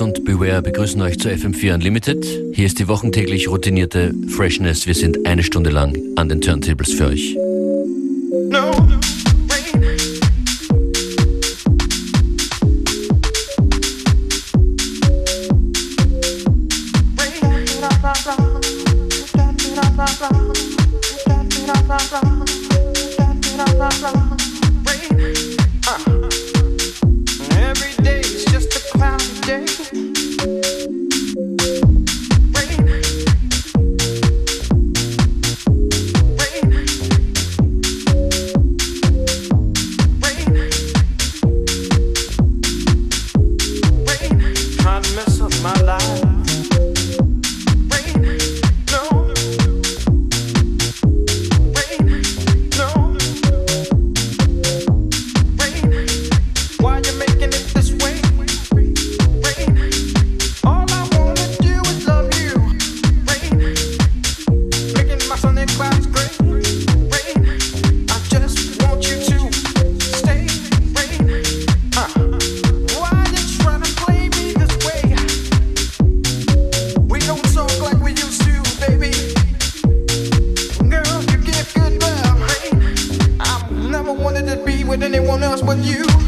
Und Beware begrüßen euch zu FM4 Unlimited. Hier ist die wochentäglich routinierte Freshness. Wir sind eine Stunde lang an den Turntables für euch. anyone else but you.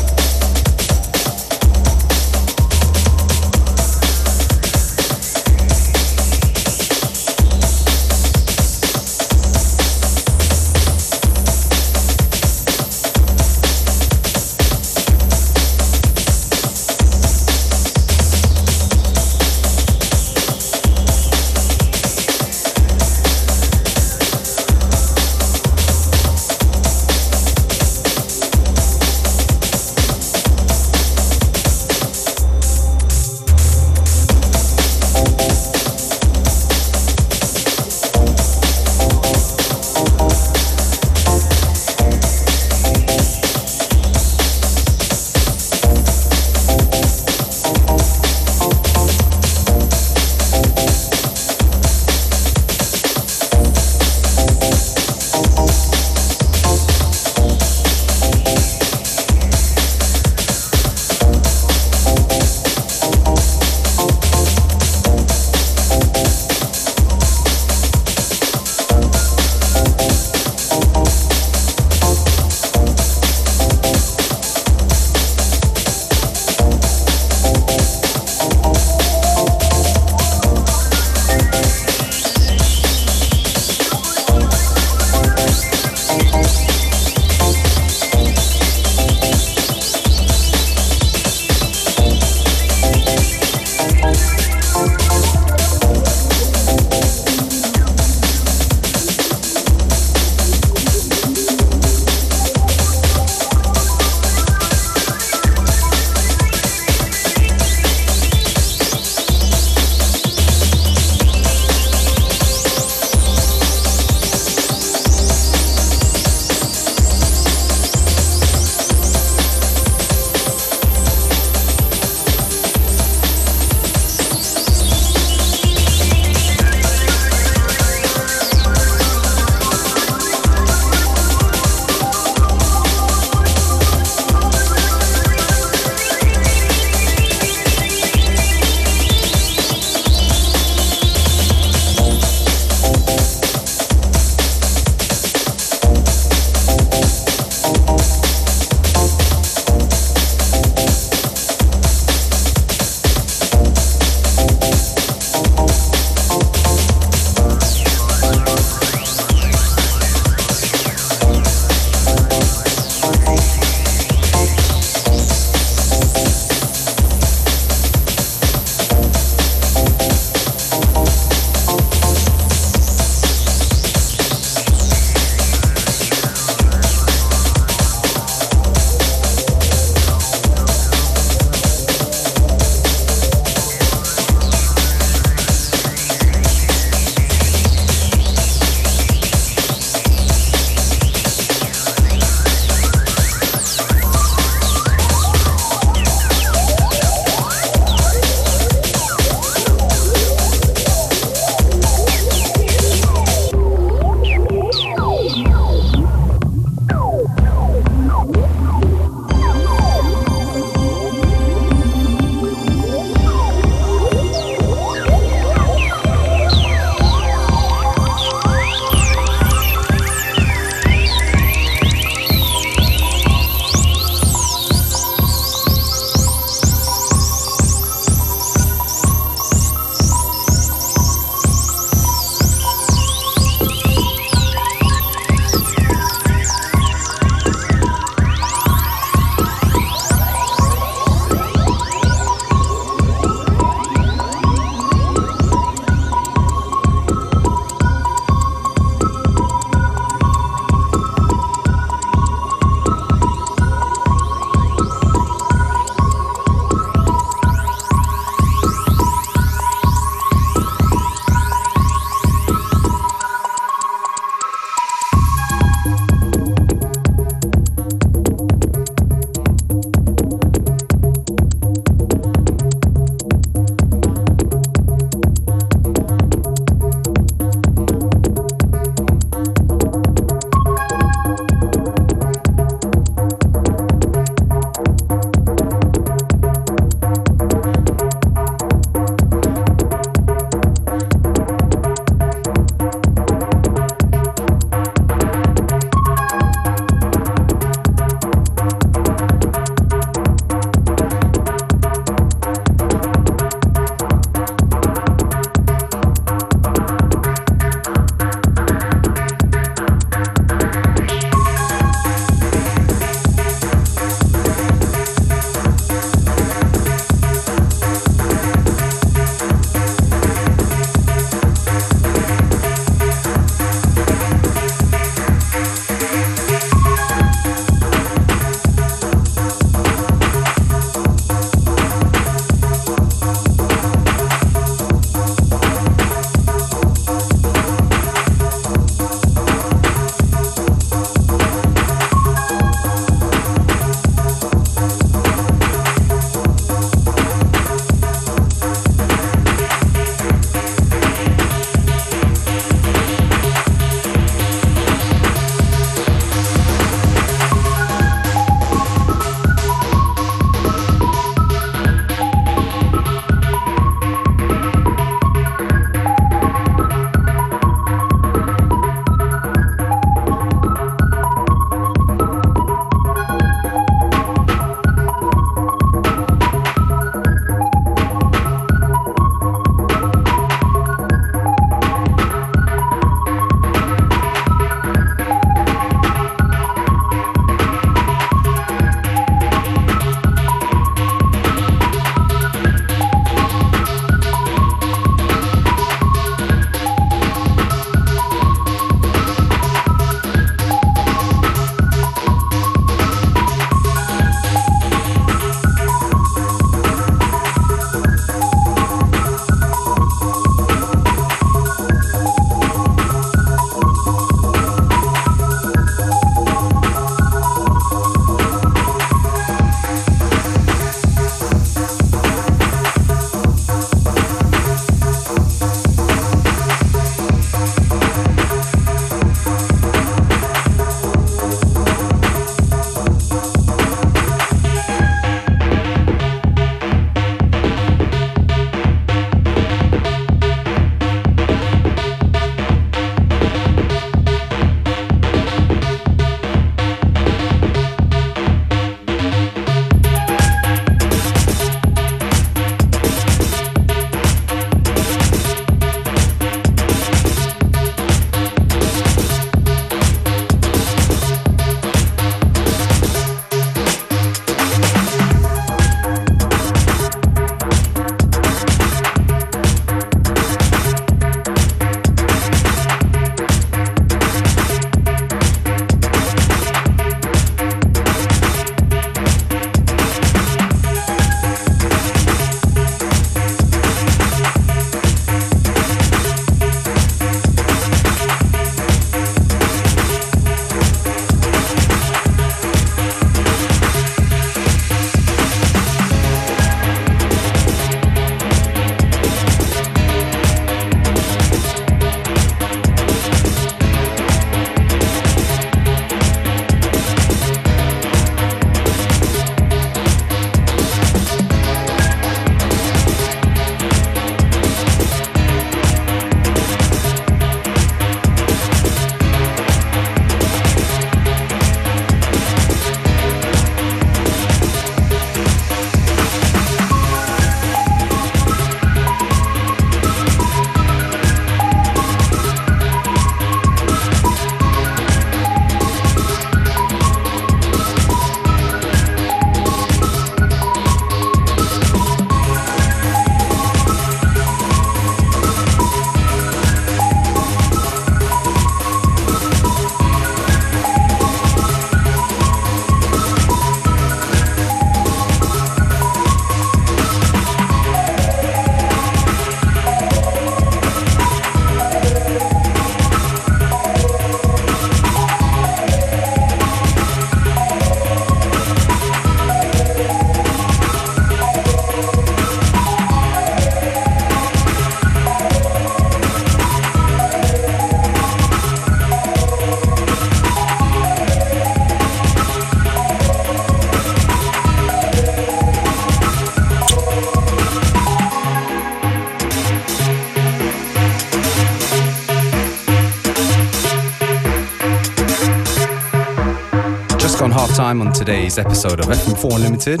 Time on today's episode of FM4 Unlimited.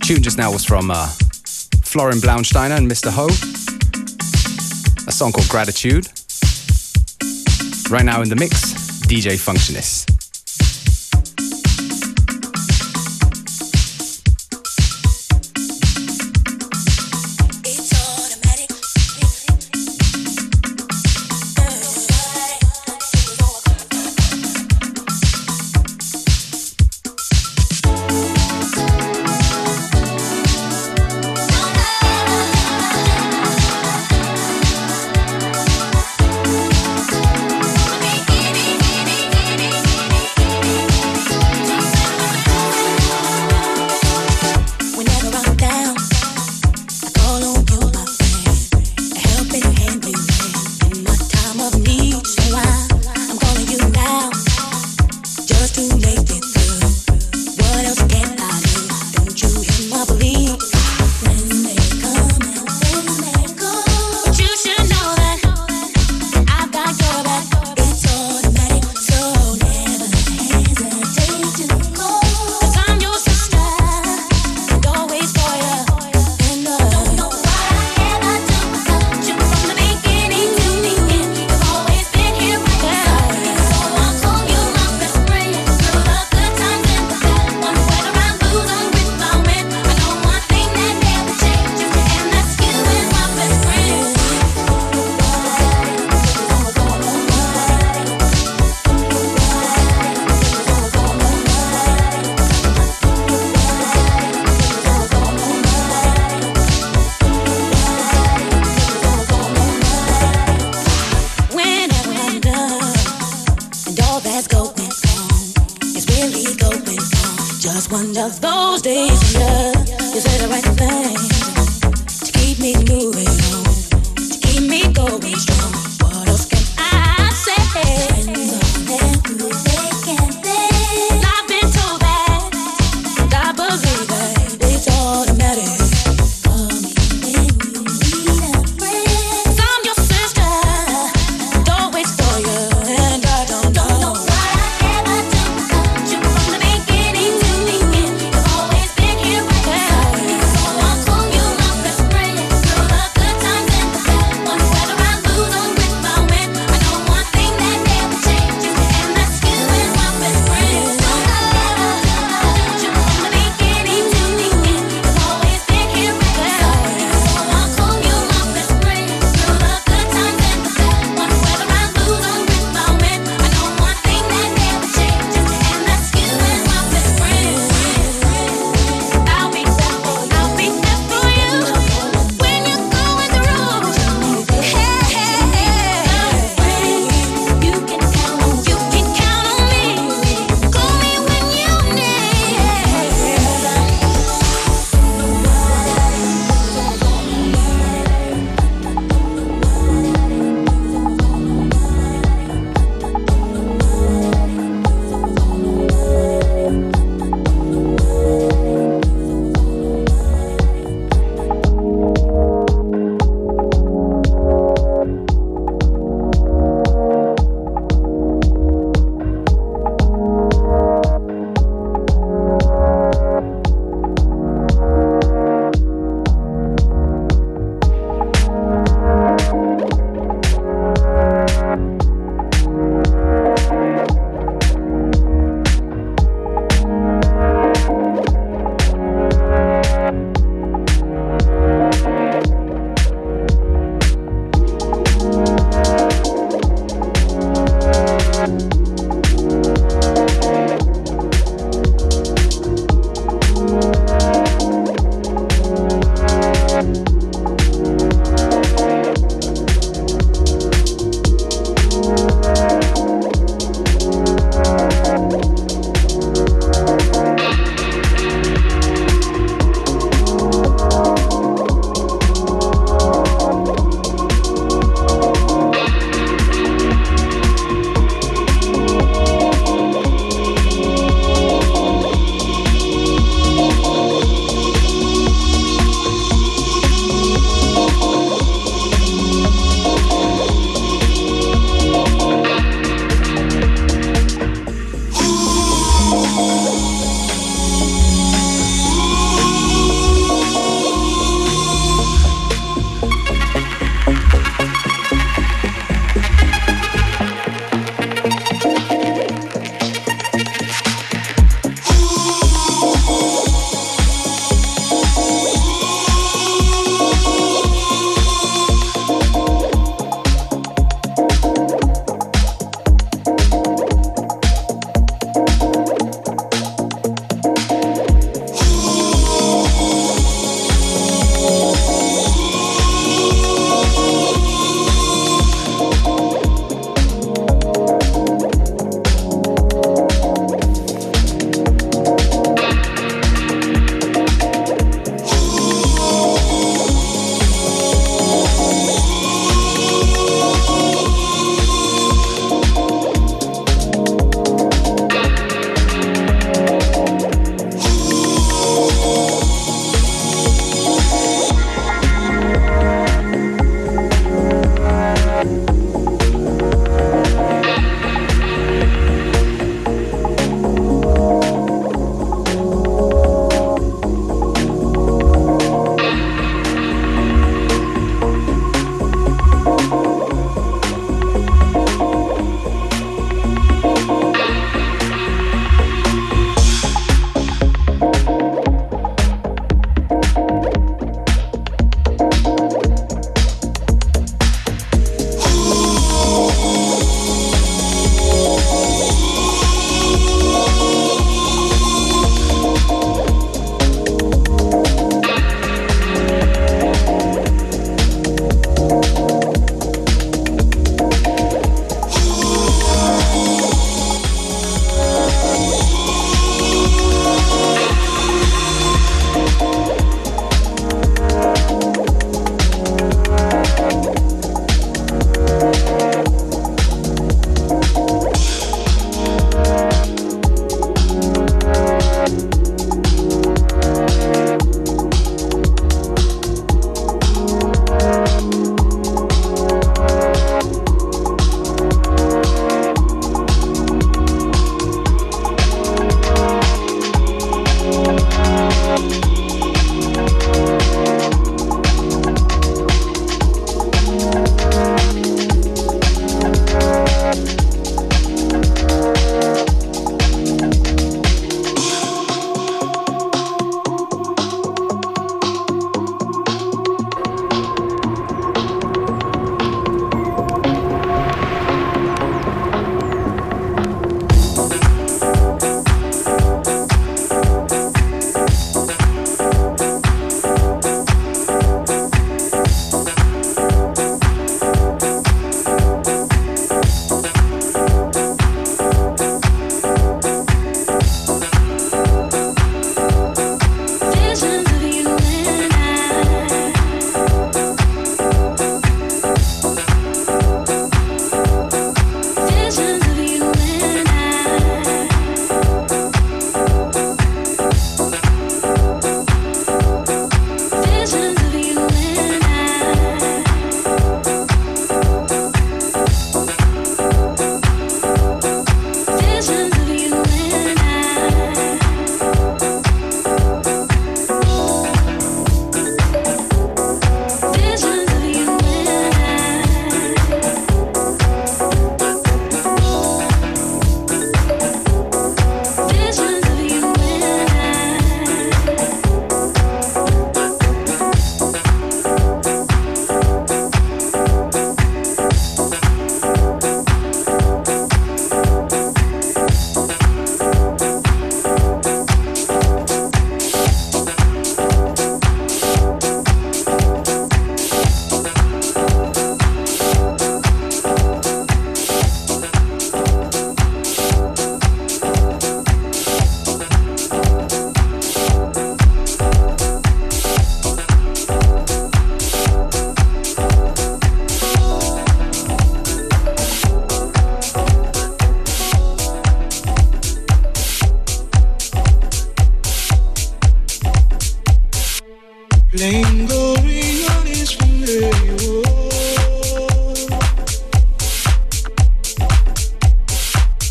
Tune just now was from uh, Florian Blaunsteiner and Mr. Ho. A song called Gratitude. Right now in the mix, DJ Functionist.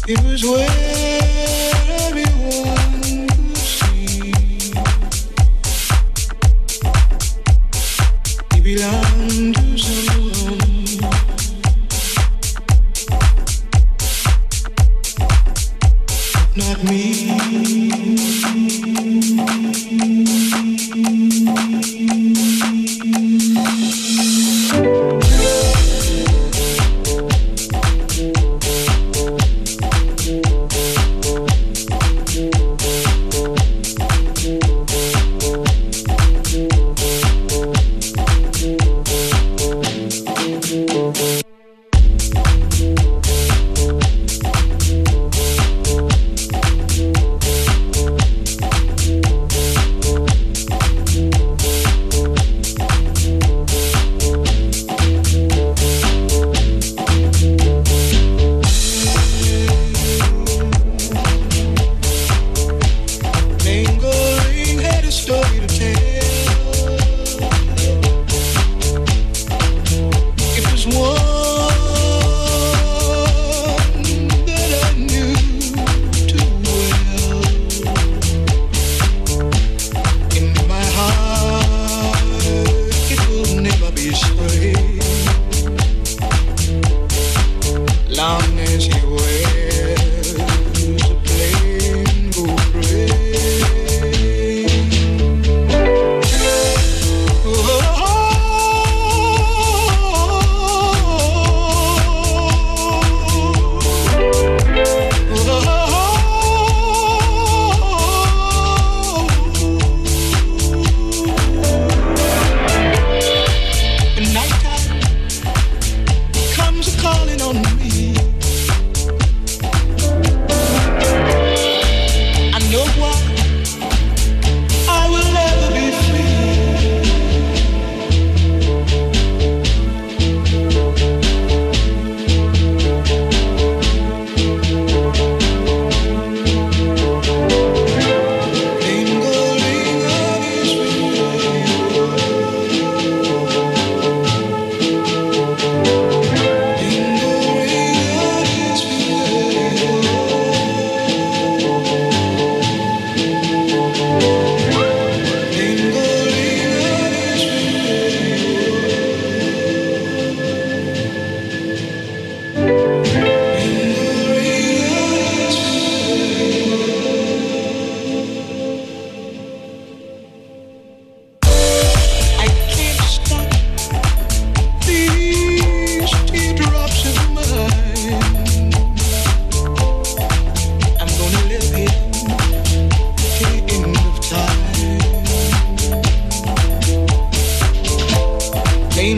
It was way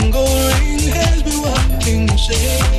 single ring has been walking safe.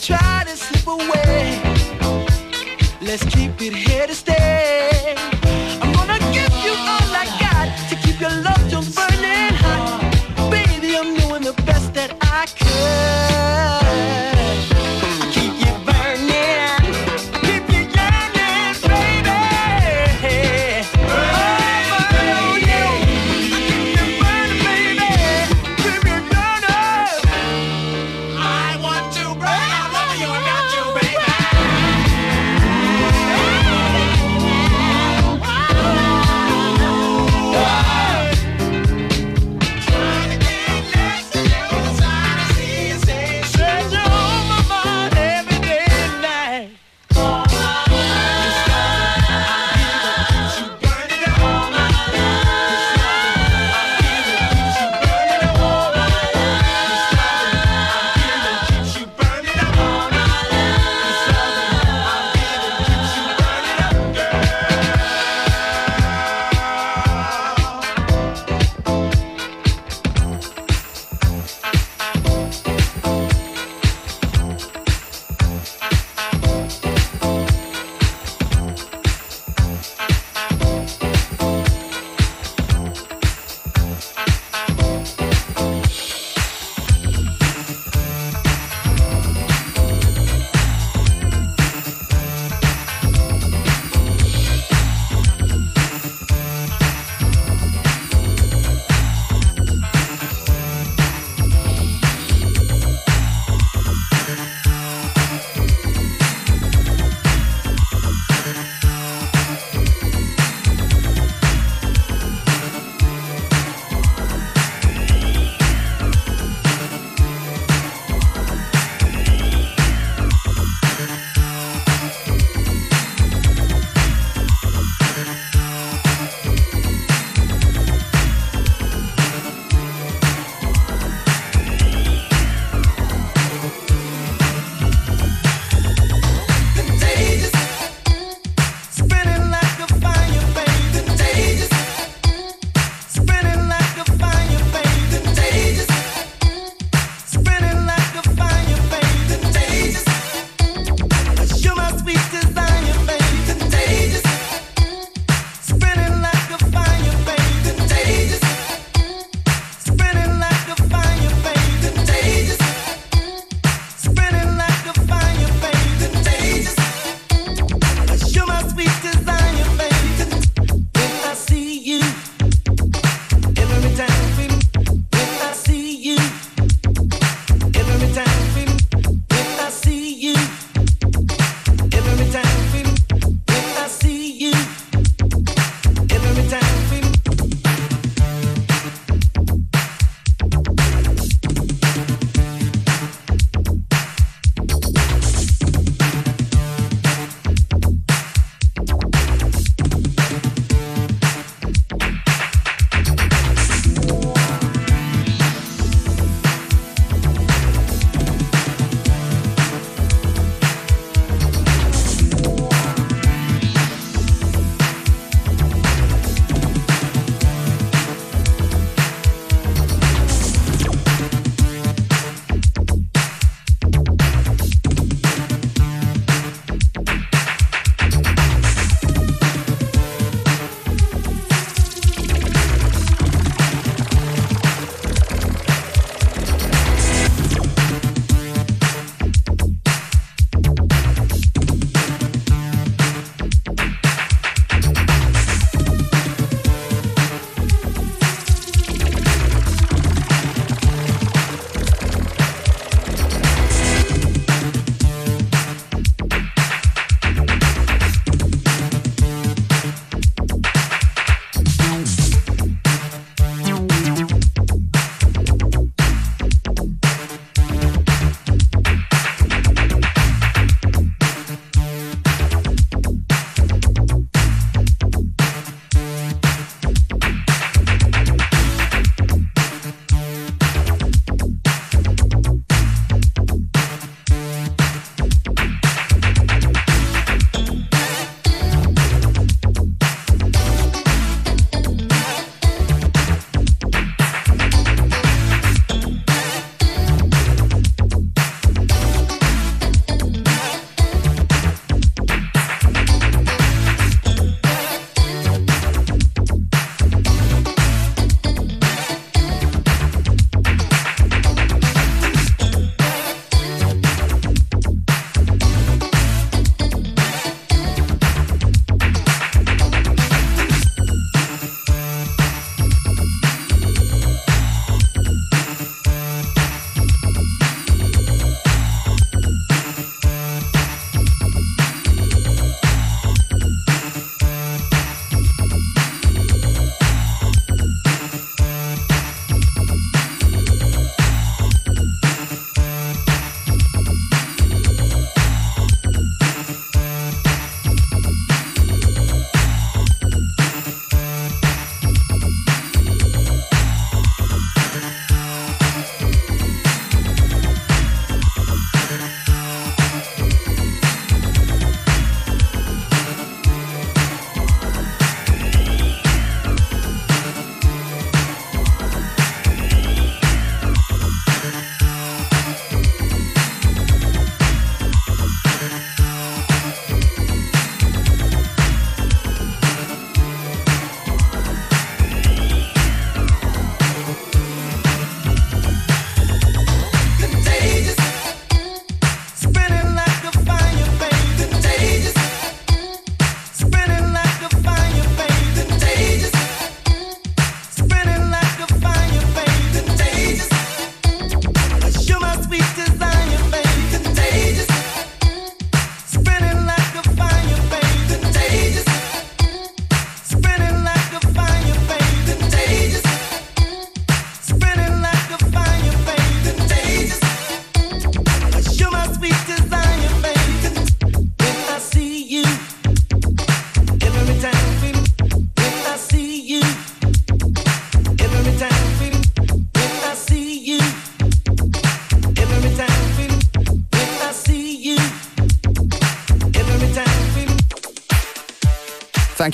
try to slip away. Let's keep it here to stay.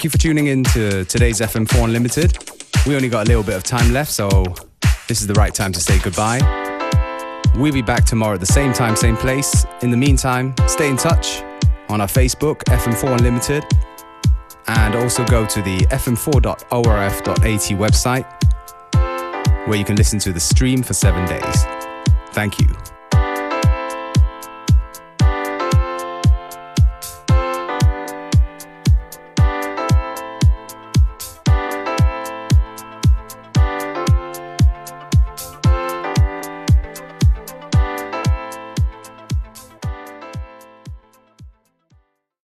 You for tuning in to today's FM4 Unlimited. We only got a little bit of time left, so this is the right time to say goodbye. We'll be back tomorrow at the same time, same place. In the meantime, stay in touch on our Facebook, FM4 Unlimited, and also go to the fm4.orf.at website where you can listen to the stream for seven days. Thank you.